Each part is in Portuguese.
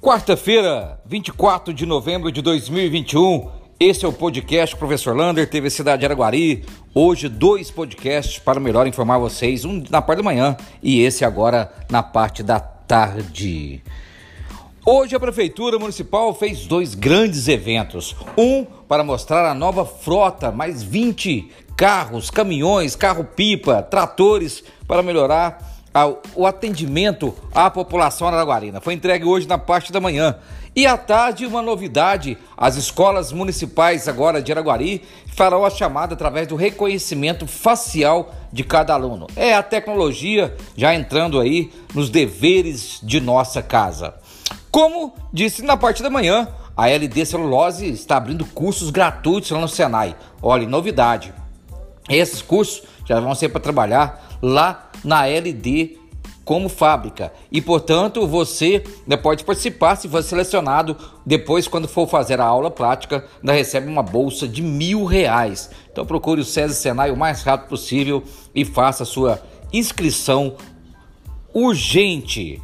Quarta-feira, 24 de novembro de 2021. Esse é o podcast Professor Lander, TV Cidade de Araguari. Hoje, dois podcasts para melhor informar vocês, um na parte da manhã e esse agora na parte da tarde. Hoje a Prefeitura Municipal fez dois grandes eventos. Um para mostrar a nova frota, mais 20 carros, caminhões, carro-pipa, tratores para melhorar o atendimento à população araguarina. Foi entregue hoje na parte da manhã. E à tarde, uma novidade: as escolas municipais agora de Araguari farão a chamada através do reconhecimento facial de cada aluno. É a tecnologia já entrando aí nos deveres de nossa casa. Como disse na parte da manhã, a LD Celulose está abrindo cursos gratuitos lá no Senai. Olha, novidade. Esses cursos já vão ser para trabalhar lá na LD como fábrica. E, portanto, você pode participar se for selecionado. Depois, quando for fazer a aula prática, ainda recebe uma bolsa de mil reais. Então, procure o César Senai o mais rápido possível e faça a sua inscrição urgente.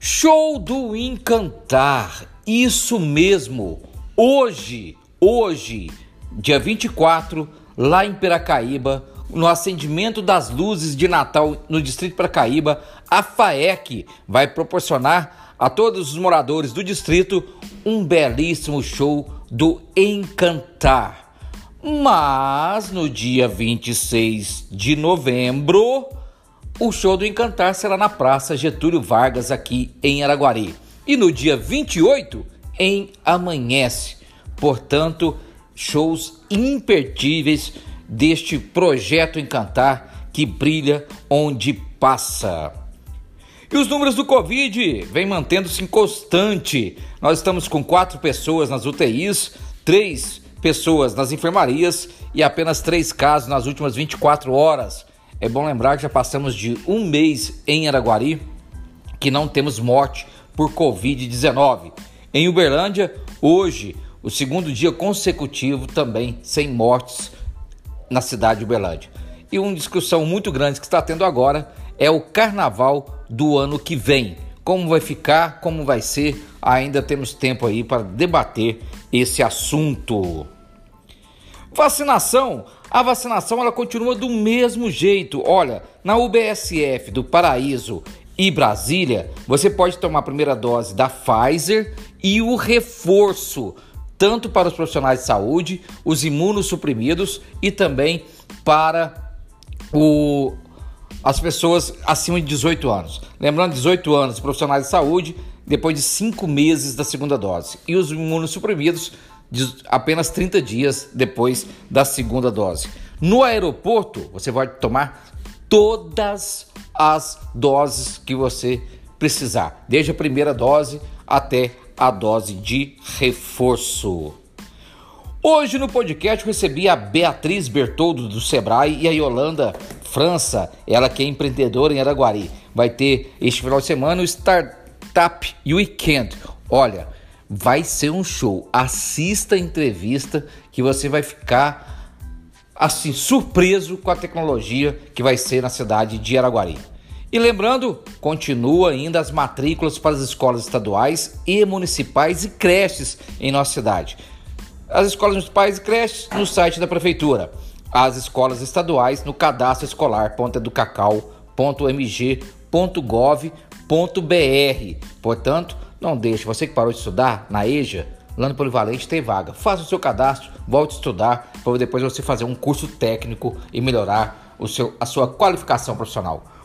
Show do Encantar. Isso mesmo. Hoje, hoje, dia 24, lá em Piracaíba, no acendimento das luzes de Natal no Distrito Paracaíba, a FAEC vai proporcionar a todos os moradores do distrito um belíssimo show do Encantar. Mas no dia 26 de novembro, o show do Encantar será na Praça Getúlio Vargas, aqui em Araguari. E no dia 28, em Amanhece. Portanto, shows imperdíveis deste projeto Encantar que brilha onde passa. E os números do Covid vêm mantendo-se constante. Nós estamos com quatro pessoas nas UTIs, três pessoas nas enfermarias e apenas três casos nas últimas 24 horas. É bom lembrar que já passamos de um mês em Araguari que não temos morte por Covid-19. Em Uberlândia, hoje, o segundo dia consecutivo também sem mortes na cidade de Uberlândia. E uma discussão muito grande que está tendo agora é o carnaval do ano que vem. Como vai ficar, como vai ser, ainda temos tempo aí para debater esse assunto. Vacinação. A vacinação ela continua do mesmo jeito. Olha, na UBSF do Paraíso e Brasília, você pode tomar a primeira dose da Pfizer e o reforço tanto para os profissionais de saúde, os imunossuprimidos e também para o, as pessoas acima de 18 anos. Lembrando, 18 anos, profissionais de saúde, depois de 5 meses da segunda dose. E os imunossuprimidos, de apenas 30 dias depois da segunda dose. No aeroporto, você vai tomar todas as doses que você precisar, desde a primeira dose até a dose de reforço. Hoje no podcast recebi a Beatriz Bertoldo do Sebrae e a Yolanda França, ela que é empreendedora em Araguari. Vai ter este final de semana o Startup Weekend. Olha, vai ser um show. Assista a entrevista que você vai ficar assim surpreso com a tecnologia que vai ser na cidade de Araguari. E lembrando, continua ainda as matrículas para as escolas estaduais e municipais e creches em nossa cidade. As escolas municipais e creches no site da prefeitura. As escolas estaduais no cadastro escolar.educacau.mg.gov.br. Portanto, não deixe, você que parou de estudar na EJA, lá no Polivalente tem vaga. Faça o seu cadastro, volte a estudar para depois você fazer um curso técnico e melhorar o seu, a sua qualificação profissional.